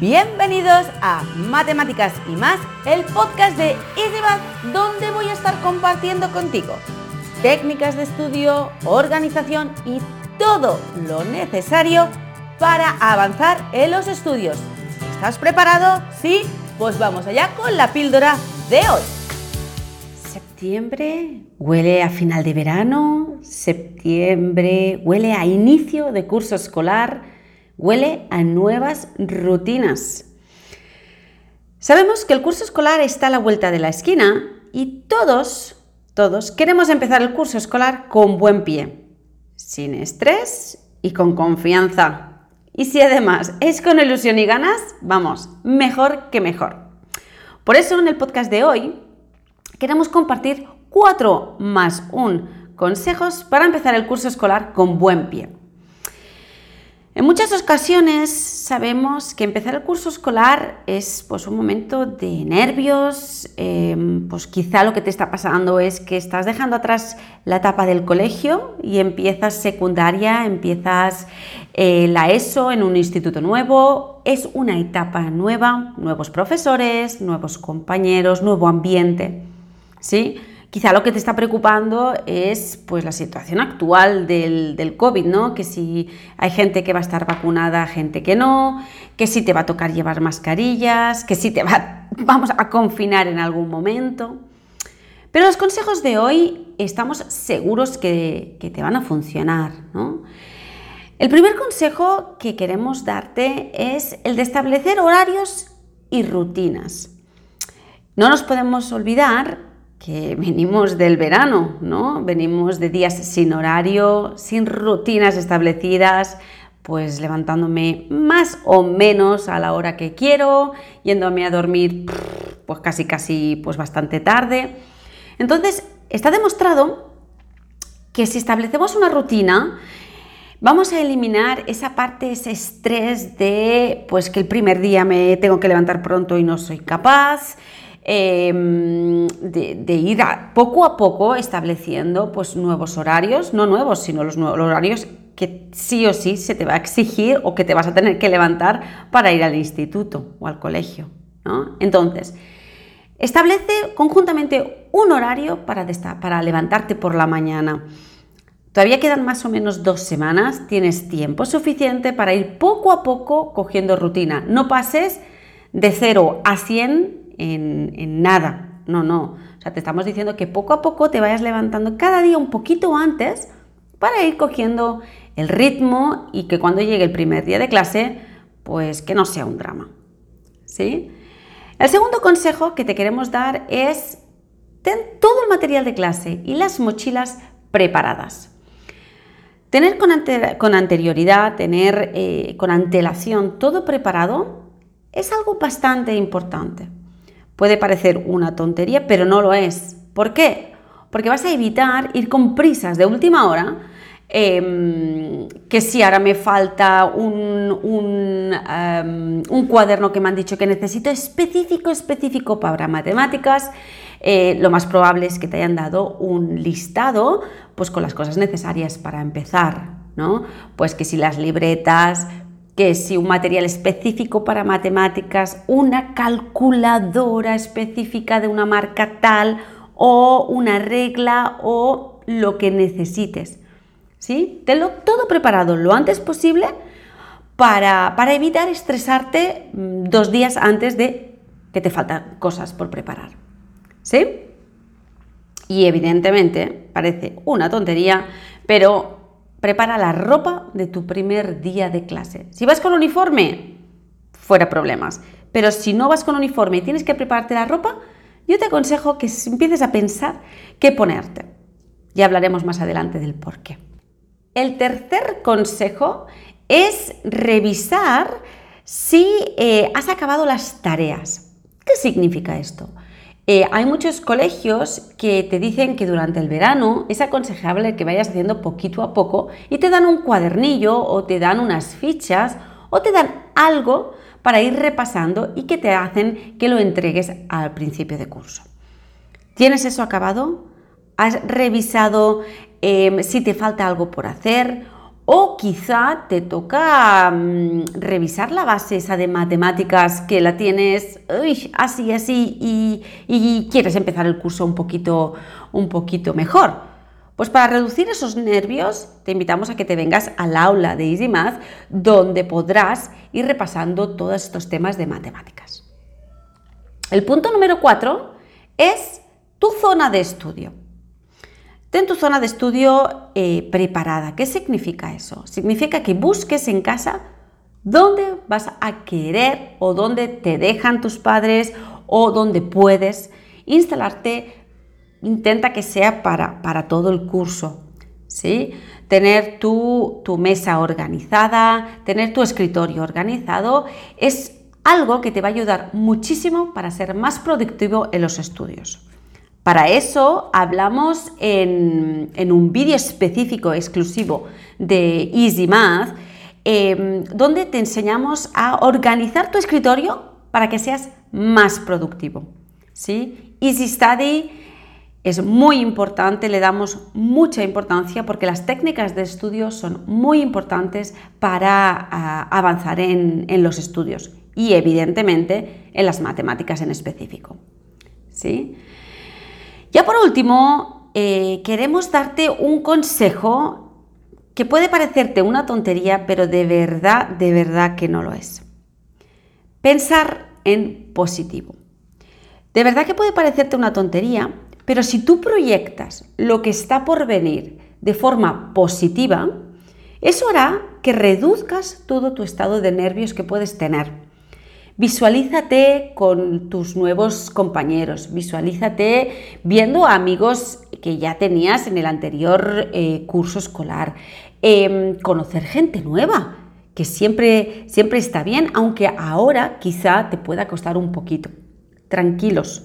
Bienvenidos a Matemáticas y más, el podcast de EasyMath, donde voy a estar compartiendo contigo técnicas de estudio, organización y todo lo necesario para avanzar en los estudios. ¿Estás preparado? ¿Sí? Pues vamos allá con la píldora de hoy. Septiembre huele a final de verano, septiembre huele a inicio de curso escolar, huele a nuevas rutinas. Sabemos que el curso escolar está a la vuelta de la esquina y todos, todos queremos empezar el curso escolar con buen pie, sin estrés y con confianza. Y si además es con ilusión y ganas, vamos, mejor que mejor. Por eso en el podcast de hoy queremos compartir cuatro más un consejos para empezar el curso escolar con buen pie. En muchas ocasiones sabemos que empezar el curso escolar es pues, un momento de nervios, em, pues quizá lo que te está pasando es que estás dejando atrás la etapa del colegio y empiezas secundaria, empiezas eh, la ESO en un instituto nuevo, es una etapa nueva, nuevos profesores, nuevos compañeros, nuevo ambiente, ¿sí? Quizá lo que te está preocupando es pues, la situación actual del, del, COVID, ¿no? Que si hay gente que va a estar vacunada, gente que no, que si te va a tocar llevar mascarillas, que si te va, vamos a confinar en algún momento. Pero los consejos de hoy estamos seguros que, que te van a funcionar, ¿no? El primer consejo que queremos darte es el de establecer horarios y rutinas. No nos podemos olvidar que venimos del verano, ¿no? Venimos de días sin horario, sin rutinas establecidas, pues levantándome más o menos a la hora que quiero, yéndome a dormir pues casi casi pues bastante tarde. Entonces, está demostrado que si establecemos una rutina, vamos a eliminar esa parte, ese estrés de pues que el primer día me tengo que levantar pronto y no soy capaz, Em, de, ir poco a poco estableciendo pues, nuevos horarios, no nuevos, sino los, nuevos, horarios que sí o sí se te va a exigir o que te vas a tener que levantar para ir al instituto o al colegio. Entonces, establece conjuntamente un horario para, para levantarte por la mañana. Todavía quedan más o menos dos semanas, tienes tiempo suficiente para ir poco a poco cogiendo rutina. No pases de 0 a 100 en, nada. No, no. O sea, te estamos diciendo que poco a poco te vayas levantando cada día un poquito antes para ir cogiendo el ritmo y que cuando llegue el primer día de clase, pues que no sea un drama. ¿Sí? El segundo consejo que te queremos dar es ten todo el material de clase y las mochilas preparadas. Tener con, anterioridad, tener eh, con antelación todo preparado es algo bastante importante. Puede parecer una tontería, pero no lo es. ¿Por qué? Porque vas a evitar ir con prisas de última hora, em, que si ahora me falta un, em, un, cuaderno que me han dicho que necesito específico, específico para matemáticas, eh, lo más probable es que te hayan dado un listado pues con las cosas necesarias para empezar, ¿no? Pues que si las libretas, que si un material específico para matemáticas, una calculadora específica de una marca tal o una regla o lo que necesites. ¿Sí? Tenlo todo preparado lo antes posible para, para evitar estresarte mm, dos días antes de que te faltan cosas por preparar. ¿Sí? Y evidentemente parece una tontería, pero prepara la ropa de tu primer día de clase. Si vas con uniforme, fuera problemas. Pero si no vas con uniforme y tienes que prepararte la ropa, yo te aconsejo que empieces a pensar qué ponerte. Ya hablaremos más adelante del por qué. El tercer consejo es revisar si eh, has acabado las tareas. ¿Qué significa esto? Eh, hay muchos colegios que te dicen que durante el verano es aconsejable que vayas haciendo poquito a poco y te dan un cuadernillo o te dan unas fichas o te dan algo para ir repasando y que te hacen que lo entregues al principio de curso. ¿Tienes eso acabado? ¿Has revisado em, si te falta algo por hacer? O quizá te toca mm, revisar la base esa de matemáticas que la tienes así, así y, quieres empezar el curso un poquito, un poquito mejor. Pues para reducir esos nervios, te invitamos a que te vengas al aula de Easy Math, donde podrás ir repasando todos estos temas de matemáticas. El punto número cuatro es tu zona de estudio. Ten tu zona de estudio eh, preparada. ¿Qué significa eso? Significa que busques en casa dónde vas a querer o dónde te dejan tus padres o dónde puedes instalarte. Intenta que sea para, para todo el curso. ¿sí? Tener tu, tu mesa organizada, tener tu escritorio organizado es algo que te va a ayudar muchísimo para ser más productivo en los estudios. Para eso hablamos en, un vídeo específico exclusivo de Easy Math, em, donde te enseñamos a organizar tu escritorio para que seas más productivo. ¿sí? Easy Study es muy importante, le damos mucha importancia porque las técnicas de estudio son muy importantes para ah, avanzar en, en, los estudios y evidentemente en las matemáticas en específico. ¿sí? Ya por último, eh, queremos darte un consejo que puede parecerte una tontería, pero de verdad, de verdad que no lo es. Pensar en positivo. De verdad que puede parecerte una tontería, pero si tú proyectas lo que está por venir de forma positiva, eso hará que reduzcas todo tu estado de nervios que puedes tener. Visualízate con tus nuevos compañeros, visualízate viendo a amigos que ya tenías en el anterior eh, curso escolar, em, conocer gente nueva, que siempre, siempre está bien, aunque ahora quizá te pueda costar un poquito. Tranquilos.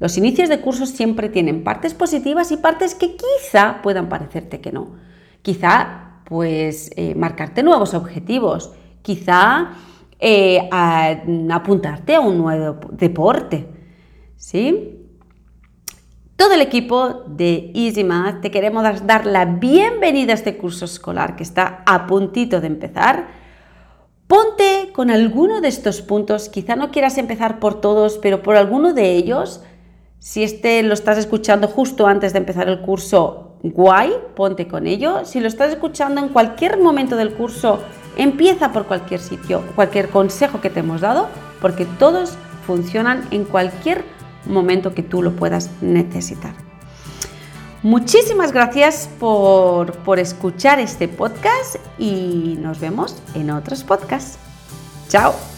Los inicios de cursos siempre tienen partes positivas y partes que quizá puedan parecerte que no. Quizá, pues, eh, marcarte nuevos objetivos. Quizá eh, a, apuntarte a un nuevo deporte. ¿Sí? Todo el equipo de Easy Math te queremos dar la bienvenida a este curso escolar que está a puntito de empezar. Ponte con alguno de estos puntos, quizá no quieras empezar por todos, pero por alguno de ellos, si este lo estás escuchando justo antes de empezar el curso, guay, ponte con ello. Si lo estás escuchando en cualquier momento del curso, Empieza por cualquier sitio, cualquier consejo que te hemos dado, porque todos funcionan en cualquier momento que tú lo puedas necesitar. Muchísimas gracias por, por escuchar este podcast y nos vemos en otros podcasts. Chao.